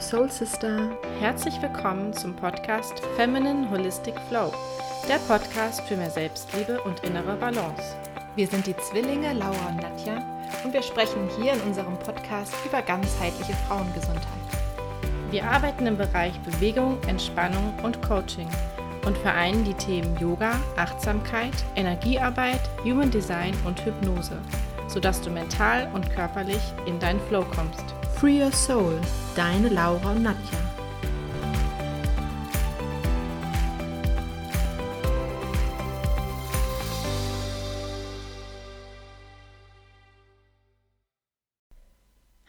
your soul sister. Herzlich willkommen zum Podcast Feminine Holistic Flow, der Podcast für mehr Selbstliebe und innere Balance. Wir sind die Zwillinge Laura und Nadja und wir sprechen hier in unserem Podcast über ganzheitliche Frauengesundheit. Wir arbeiten im Bereich Bewegung, Entspannung und Coaching und vereinen die Themen Yoga, Achtsamkeit, Energiearbeit, Human Design und Hypnose, sodass du mental und körperlich in deinen Flow kommst. Free Your Soul, deine Laura und Nadja.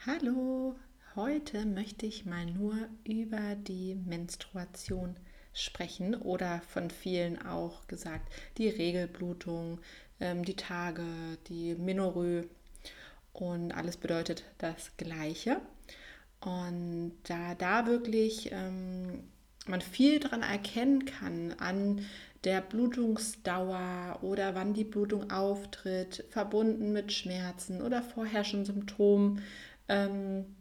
Hallo, heute möchte ich mal nur über die Menstruation sprechen oder von vielen auch gesagt, die Regelblutung, ähm, die Tage, die Menorrhoe und alles bedeutet das Gleiche. Und da da wirklich ähm, man viel daran erkennen kann an der Blutungsdauer oder wann die Blutung auftritt, verbunden mit Schmerzen oder vorherrschenden Symptomen, ähm,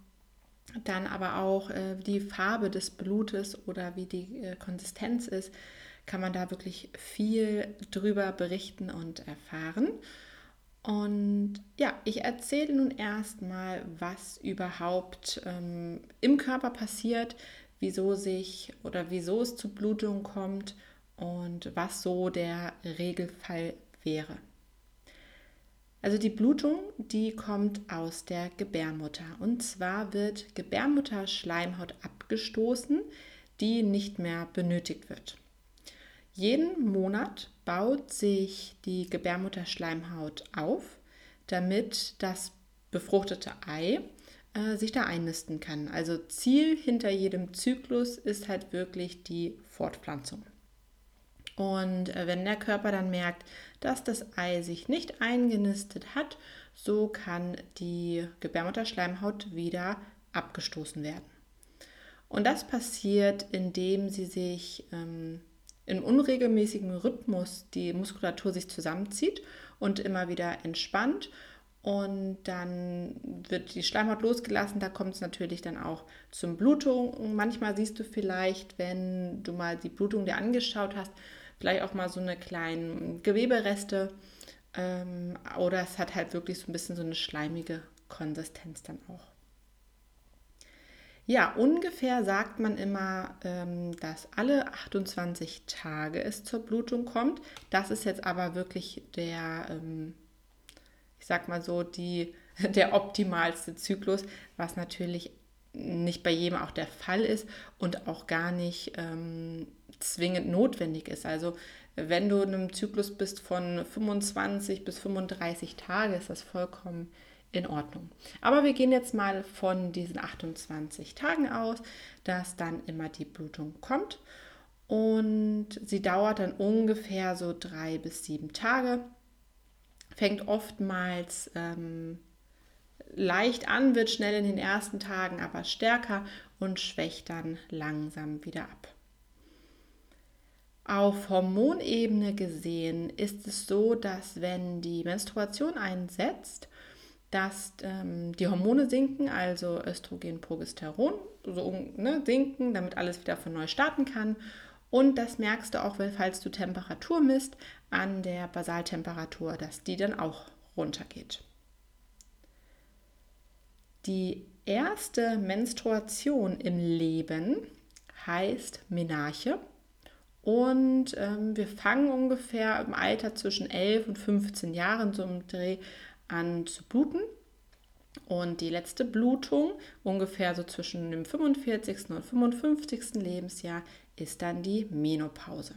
dann aber auch äh, die Farbe des Blutes oder wie die äh, Konsistenz ist, kann man da wirklich viel drüber berichten und erfahren. Und ja, ich erzähle nun erstmal, was überhaupt ähm, im Körper passiert, wieso sich oder wieso es zu Blutungen kommt und was so der Regelfall wäre. Also die Blutung, die kommt aus der Gebärmutter. Und zwar wird Gebärmutterschleimhaut abgestoßen, die nicht mehr benötigt wird. Jeden Monat baut sich die Gebärmutterschleimhaut auf, damit das befruchtete Ei äh, sich da einnisten kann. Also Ziel hinter jedem Zyklus ist halt wirklich die Fortpflanzung. Und äh, wenn der Körper dann merkt, dass das Ei sich nicht eingenistet hat, so kann die Gebärmutterschleimhaut wieder abgestoßen werden. Und das passiert, indem sie sich ähm, in unregelmäßigem Rhythmus die Muskulatur sich zusammenzieht und immer wieder entspannt. Und dann wird die Schleimhaut losgelassen. Da kommt es natürlich dann auch zum Blutung. Manchmal siehst du vielleicht, wenn du mal die Blutung dir angeschaut hast, vielleicht auch mal so eine kleinen Gewebereste. Ähm, oder es hat halt wirklich so ein bisschen so eine schleimige Konsistenz dann auch. Ja, ungefähr sagt man immer, ähm, dass alle 28 Tage es zur Blutung kommt. Das ist jetzt aber wirklich der, ähm, ich sag mal so, die, der optimalste Zyklus, was natürlich nicht bei jedem auch der Fall ist und auch gar nicht ähm, zwingend notwendig ist. Also wenn du in einem Zyklus bist von 25 bis 35 Tage, ist das vollkommen in Ordnung. Aber wir gehen jetzt mal von diesen 28 Tagen aus, dass dann immer die Blutung kommt. Und sie dauert dann ungefähr so drei bis sieben Tage. Fängt oftmals ähm, leicht an, wird schnell in den ersten Tagen aber stärker und schwächt dann langsam wieder ab. Auf Hormonebene gesehen ist es so, dass wenn die Menstruation einsetzt, dass ähm, die Hormone sinken, also Östrogen, Progesteron, so ne, sinken, damit alles wieder von neu starten kann. Und das merkst du auch, falls du Temperatur misst, an der Basaltemperatur, dass die dann auch runtergeht. Die erste Menstruation im Leben heißt Menarche. Und ähm, wir fangen ungefähr im Alter zwischen 11 und 15 Jahren so im Dreh an zu bluten. Und die letzte Blutung, ungefähr so zwischen dem 45. und 55. Lebensjahr, ist dann die Menopause.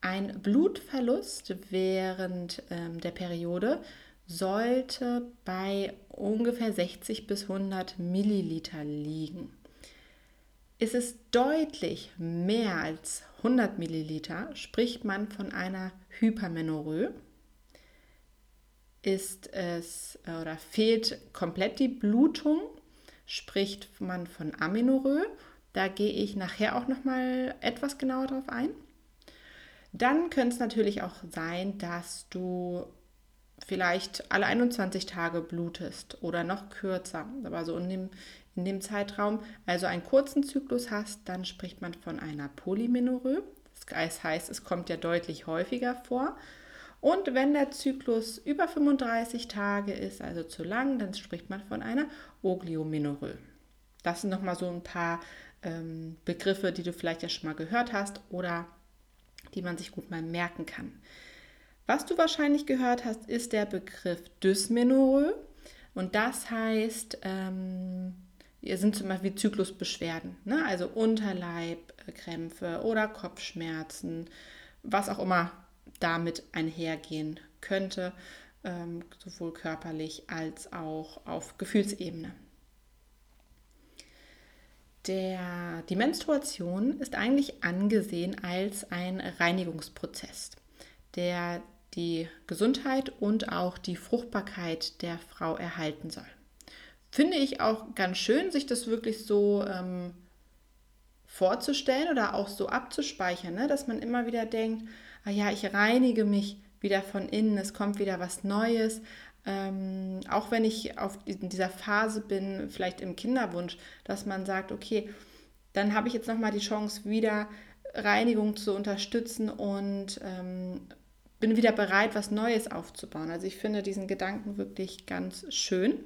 Ein Blutverlust während ähm, der Periode sollte bei ungefähr 60 bis 100 Milliliter liegen. Ist es deutlich mehr als 100 Milliliter, spricht man von einer Hypermenorrhoe ist es äh, oder fehlt komplett die Blutung, spricht man von Amenorrhoe. Da gehe ich nachher auch noch mal etwas genauer drauf ein. Dann könnte es natürlich auch sein, dass du vielleicht alle 21 Tage blutest oder noch kürzer, aber so in dem, in dem Zeitraum also einen kurzen Zyklus hast, dann spricht man von einer Polymenorrhoe. Das heißt, es kommt ja deutlich häufiger vor. Und wenn der Zyklus über 35 Tage ist, also zu lang, dann spricht man von einer Ogliomenorrhoe. Das sind nochmal so ein paar ähm, Begriffe, die du vielleicht ja schon mal gehört hast oder die man sich gut mal merken kann. Was du wahrscheinlich gehört hast, ist der Begriff Dysmenorrhoe. Und das heißt, ähm, sind zum Beispiel Zyklusbeschwerden, ne? also Unterleibkrämpfe oder Kopfschmerzen, was auch immer damit einhergehen könnte, ähm, sowohl körperlich als auch auf Gefühlsebene. Der, die Menstruation ist eigentlich angesehen als ein Reinigungsprozess, der die Gesundheit und auch die Fruchtbarkeit der Frau erhalten soll. Finde ich auch ganz schön, sich das wirklich so ähm, vorzustellen oder auch so abzuspeichern, ne? dass man immer wieder denkt, ah ja, ich reinige mich wieder von innen, es kommt wieder was Neues. Ähm, auch wenn ich auf in dieser Phase bin, vielleicht im Kinderwunsch, dass man sagt, okay, dann habe ich jetzt nochmal die Chance, wieder Reinigung zu unterstützen und ähm, bin wieder bereit, was Neues aufzubauen. Also ich finde diesen Gedanken wirklich ganz schön.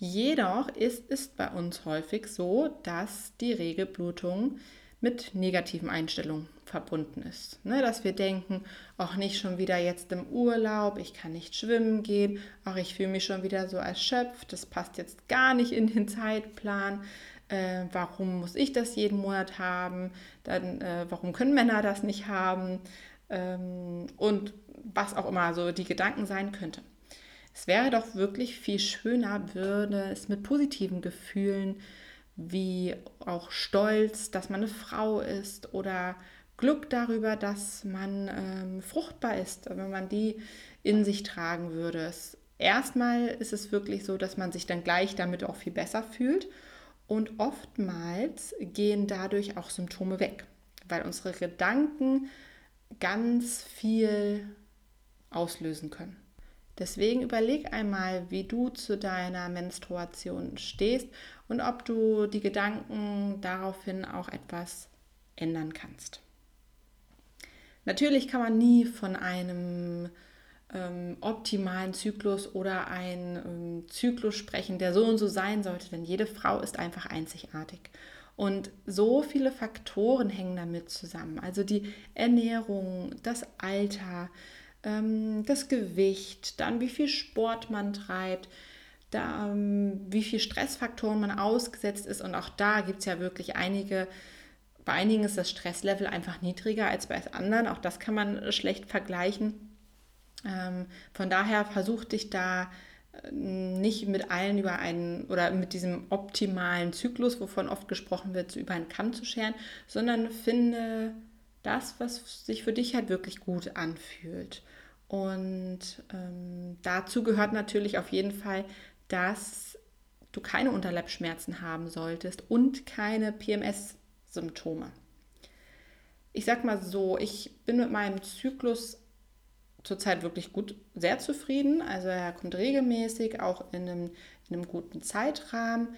Jedoch ist es bei uns häufig so, dass die Regelblutung mit negativen Einstellungen verbunden ist. Ne, dass wir denken, auch nicht schon wieder jetzt im Urlaub, ich kann nicht schwimmen gehen, auch ich fühle mich schon wieder so erschöpft, das passt jetzt gar nicht in den Zeitplan. Äh, warum muss ich das jeden Monat haben? Dann, äh, warum können Männer das nicht haben? ähm, und was auch immer so die Gedanken sein könnte. Es wäre doch wirklich viel schöner, würde es mit positiven Gefühlen wie auch Stolz, dass man eine Frau ist oder Glück darüber, dass man ähm, fruchtbar ist, wenn man die in sich tragen würde. Es, erstmal ist es wirklich so, dass man sich dann gleich damit auch viel besser fühlt und oftmals gehen dadurch auch Symptome weg, weil unsere Gedanken ganz viel auslösen können. Deswegen überleg einmal, wie du zu deiner Menstruation stehst und ob du die Gedanken daraufhin auch etwas ändern kannst. Natürlich kann man nie von einem ähm, optimalen Zyklus oder einem ähm, Zyklus sprechen, der so und so sein sollte, denn jede Frau ist einfach einzigartig. Und so viele Faktoren hängen damit zusammen. Also die Ernährung, das Alter, ähm, das Gewicht, dann wie viel Sport man treibt, da, ähm, wie viel Stressfaktoren man ausgesetzt ist. Und auch da gibt es ja wirklich einige, bei einigen ist das Stresslevel einfach niedriger als bei anderen. Auch das kann man schlecht vergleichen. Ähm, von daher versuch dich da nicht mit allen über einen oder mit diesem optimalen Zyklus, wovon oft gesprochen wird, über einen Kamm zu scheren, sondern finde das, was sich für dich halt wirklich gut anfühlt. Und ähm, dazu gehört natürlich auf jeden Fall, dass du keine Unterleibschmerzen haben solltest und keine PMS-Symptome. Ich sag mal so, ich bin mit meinem Zyklus zurzeit wirklich gut, sehr zufrieden. Also er kommt regelmäßig, auch in einem, in einem guten Zeitrahmen.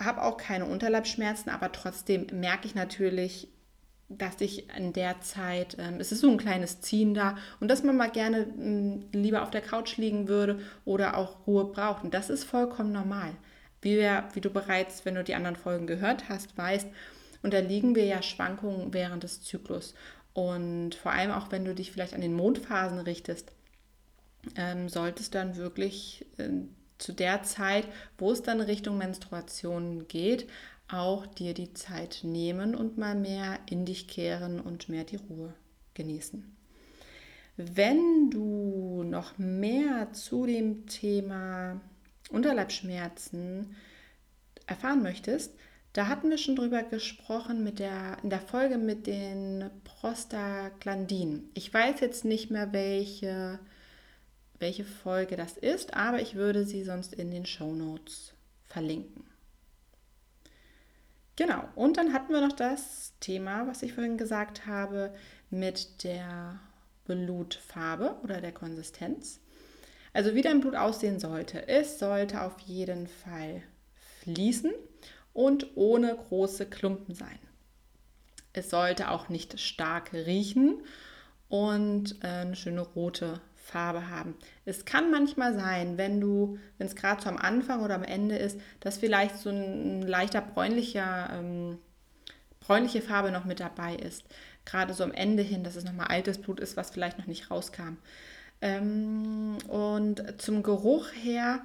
Habe auch keine Unterleibschmerzen, aber trotzdem merke ich natürlich, dass ich in der Zeit, ähm, es ist so ein kleines Ziehen da und dass man mal gerne ähm, lieber auf der Couch liegen würde oder auch Ruhe braucht. Und das ist vollkommen normal. Wie, wir, wie du bereits, wenn du die anderen Folgen gehört hast, weißt, unterliegen wir ja Schwankungen während des Zyklus. Und vor allem auch, wenn du dich vielleicht an den Mondphasen richtest, ähm, solltest dann wirklich äh, zu der Zeit, wo es dann Richtung Menstruation geht, auch dir die Zeit nehmen und mal mehr in dich kehren und mehr die Ruhe genießen. Wenn du noch mehr zu dem Thema Unterleibschmerzen erfahren möchtest, da hatten wir schon drüber gesprochen mit der, in der Folge mit den Prostaglandinen. Ich weiß jetzt nicht mehr, welche, welche Folge das ist, aber ich würde sie sonst in den Show Notes verlinken. Genau, und dann hatten wir noch das Thema, was ich vorhin gesagt habe, mit der Blutfarbe oder der Konsistenz. Also wie dein Blut aussehen sollte. Es sollte auf jeden Fall fließen und ohne große Klumpen sein. Es sollte auch nicht stark riechen und äh, eine schöne rote Farbe haben. Es kann manchmal sein, wenn du, wenn es gerade so am Anfang oder am Ende ist, dass vielleicht so ein, leichter bräunlicher, ähm, bräunliche Farbe noch mit dabei ist. Gerade so am Ende hin, dass es nochmal altes Blut ist, was vielleicht noch nicht rauskam. Ähm, und zum Geruch her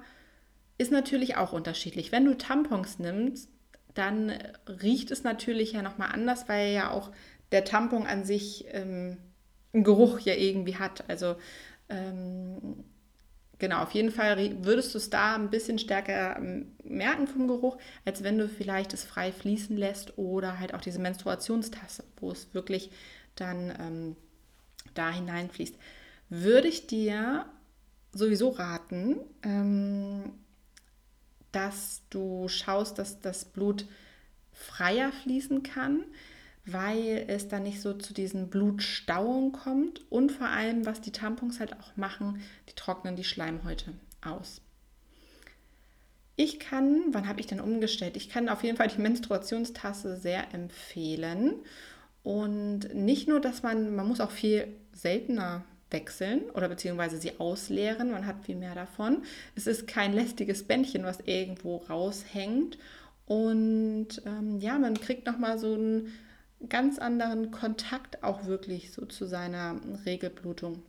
ist natürlich auch unterschiedlich. Wenn du Tampons nimmst, dann riecht es natürlich ja nochmal anders, weil ja auch der Tampon an sich ähm, einen Geruch ja irgendwie hat. Also ähm, genau, auf jeden Fall würdest du es da ein bisschen stärker ähm, merken vom Geruch, als wenn du vielleicht es frei fließen lässt oder halt auch diese Menstruationstasse, wo es wirklich dann ähm, da hineinfließt. Würde ich dir sowieso raten, ähm, dass du schaust, dass das Blut freier fließen kann weil es dann nicht so zu diesen Blutstauungen kommt und vor allem, was die Tampons halt auch machen, die trocknen die Schleimhäute aus. Ich kann, wann habe ich denn umgestellt? Ich kann auf jeden Fall die Menstruationstasse sehr empfehlen. Und nicht nur, dass man, man muss auch viel seltener wechseln oder beziehungsweise sie ausleeren, man hat viel mehr davon. Es ist kein lästiges Bändchen, was irgendwo raushängt. Und ähm, ja, man kriegt nochmal so ein ganz anderen Kontakt auch wirklich so zu seiner Regelblutung.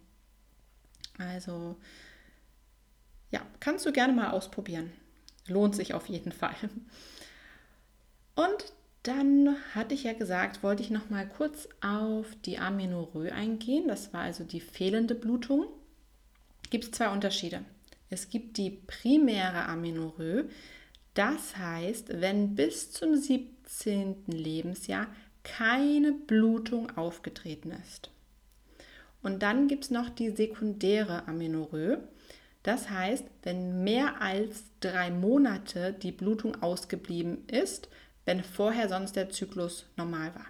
Also ja, kannst du gerne mal ausprobieren. Lohnt sich auf jeden Fall. Und dann hatte ich ja gesagt, wollte ich noch mal kurz auf die Amenorrhoe eingehen. Das war also die fehlende Blutung. Gibt es zwei Unterschiede. Es gibt die primäre Amenorrhoe. Das heißt, wenn bis zum 17. Lebensjahr keine Blutung aufgetreten ist. Und dann gibt es noch die sekundäre Amenorrhoe. Das heißt, wenn mehr als drei Monate die Blutung ausgeblieben ist, wenn vorher sonst der Zyklus normal war.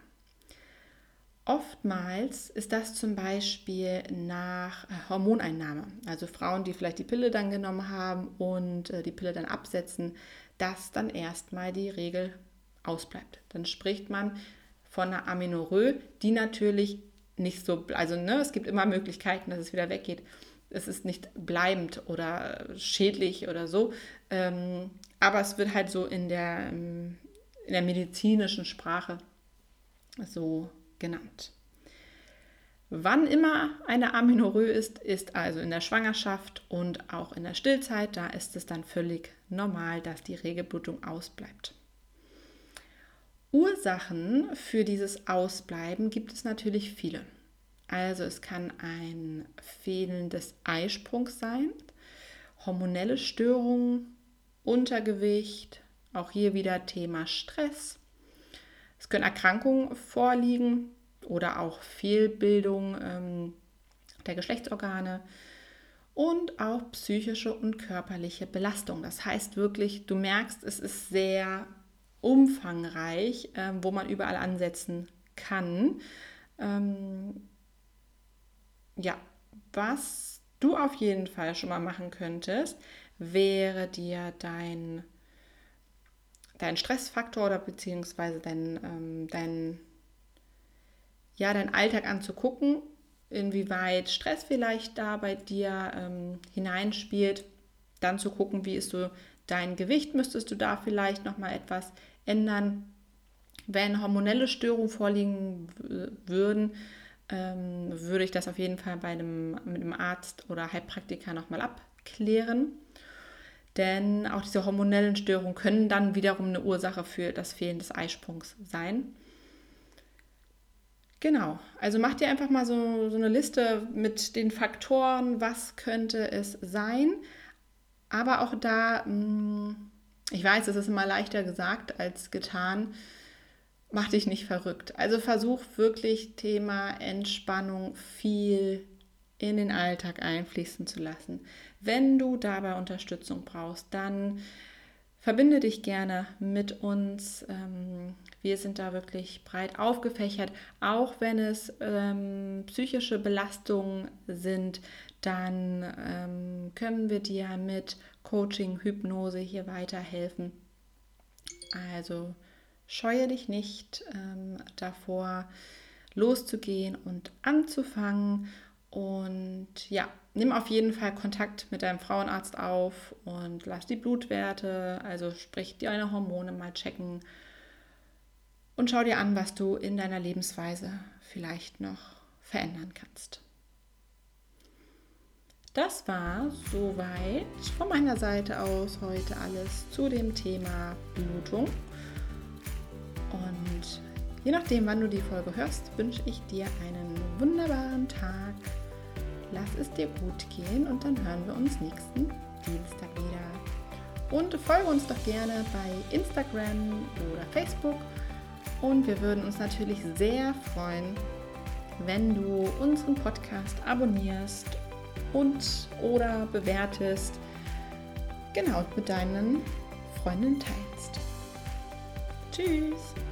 Oftmals ist das zum Beispiel nach äh, Hormoneinnahme. Also Frauen, die vielleicht die Pille dann genommen haben und äh, die Pille dann absetzen, dass dann erstmal die Regel ausbleibt. Dann spricht man von einer Amenorrhoe, die natürlich nicht so, also ne, es gibt immer Möglichkeiten, dass es wieder weggeht. Es ist nicht bleibend oder schädlich oder so, ähm, aber es wird halt so in der, in der medizinischen Sprache so genannt. Wann immer eine Amenorrhoe ist, ist also in der Schwangerschaft und auch in der Stillzeit. Da ist es dann völlig normal, dass die Regelblutung ausbleibt. Ursachen für dieses Ausbleiben gibt es natürlich viele. Also es kann ein fehlendes Eisprung sein, hormonelle Störungen, Untergewicht, auch hier wieder Thema Stress. Es können Erkrankungen vorliegen oder auch Fehlbildung ähm, der Geschlechtsorgane und auch psychische und körperliche Belastung. Das heißt wirklich, du merkst, es ist sehr umfangreich, äh, wo man überall ansetzen kann. Ähm, ja, was du auf jeden Fall schon mal machen könntest, wäre dir dein, dein Stressfaktor oder beziehungsweise dein, ähm, dein, ja, dein Alltag anzugucken, inwieweit Stress vielleicht da bei dir ähm, hineinspielt, dann zu gucken, wie ist so dein Gewicht, müsstest du da vielleicht noch mal etwas ändern. Wenn hormonelle Störungen vorliegen würden, ähm, würde ich das auf jeden Fall bei einem, mit einem Arzt oder Heilpraktiker nochmal abklären. Denn auch diese hormonellen Störungen können dann wiederum eine Ursache für das Fehlen des Eisprungs sein. Genau, also mach dir einfach mal so, so eine Liste mit den Faktoren, was könnte es sein. Aber auch da mh, mm, ich weiß, es ist immer leichter gesagt als getan. Mach dich nicht verrückt. Also versuch wirklich Thema Entspannung viel in den Alltag einfließen zu lassen. Wenn du dabei Unterstützung brauchst, dann verbinde dich gerne mit uns. Wir sind da wirklich breit aufgefächert. Auch wenn es ähm, psychische Belastungen sind, dann ähm, können wir dir mit Coaching, Hypnose hier weiterhelfen. Also scheue dich nicht ähm, davor, loszugehen und anzufangen. Und ja, nimm auf jeden Fall Kontakt mit deinem Frauenarzt auf und lass die Blutwerte, also sprich deine Hormone mal checken und schau dir an, was du in deiner Lebensweise vielleicht noch verändern kannst. Das war soweit von meiner Seite aus heute alles zu dem Thema Blutung. Und je nachdem, wann du die Folge hörst, wünsche ich dir einen wunderbaren Tag. Lass es dir gut gehen und dann hören wir uns nächsten Dienstag wieder. Und folge uns doch gerne bei Instagram oder Facebook. Und wir würden uns natürlich sehr freuen, wenn du unseren Podcast abonnierst und oder bewertest, genau mit deinen Freunden teilst. Tschüss!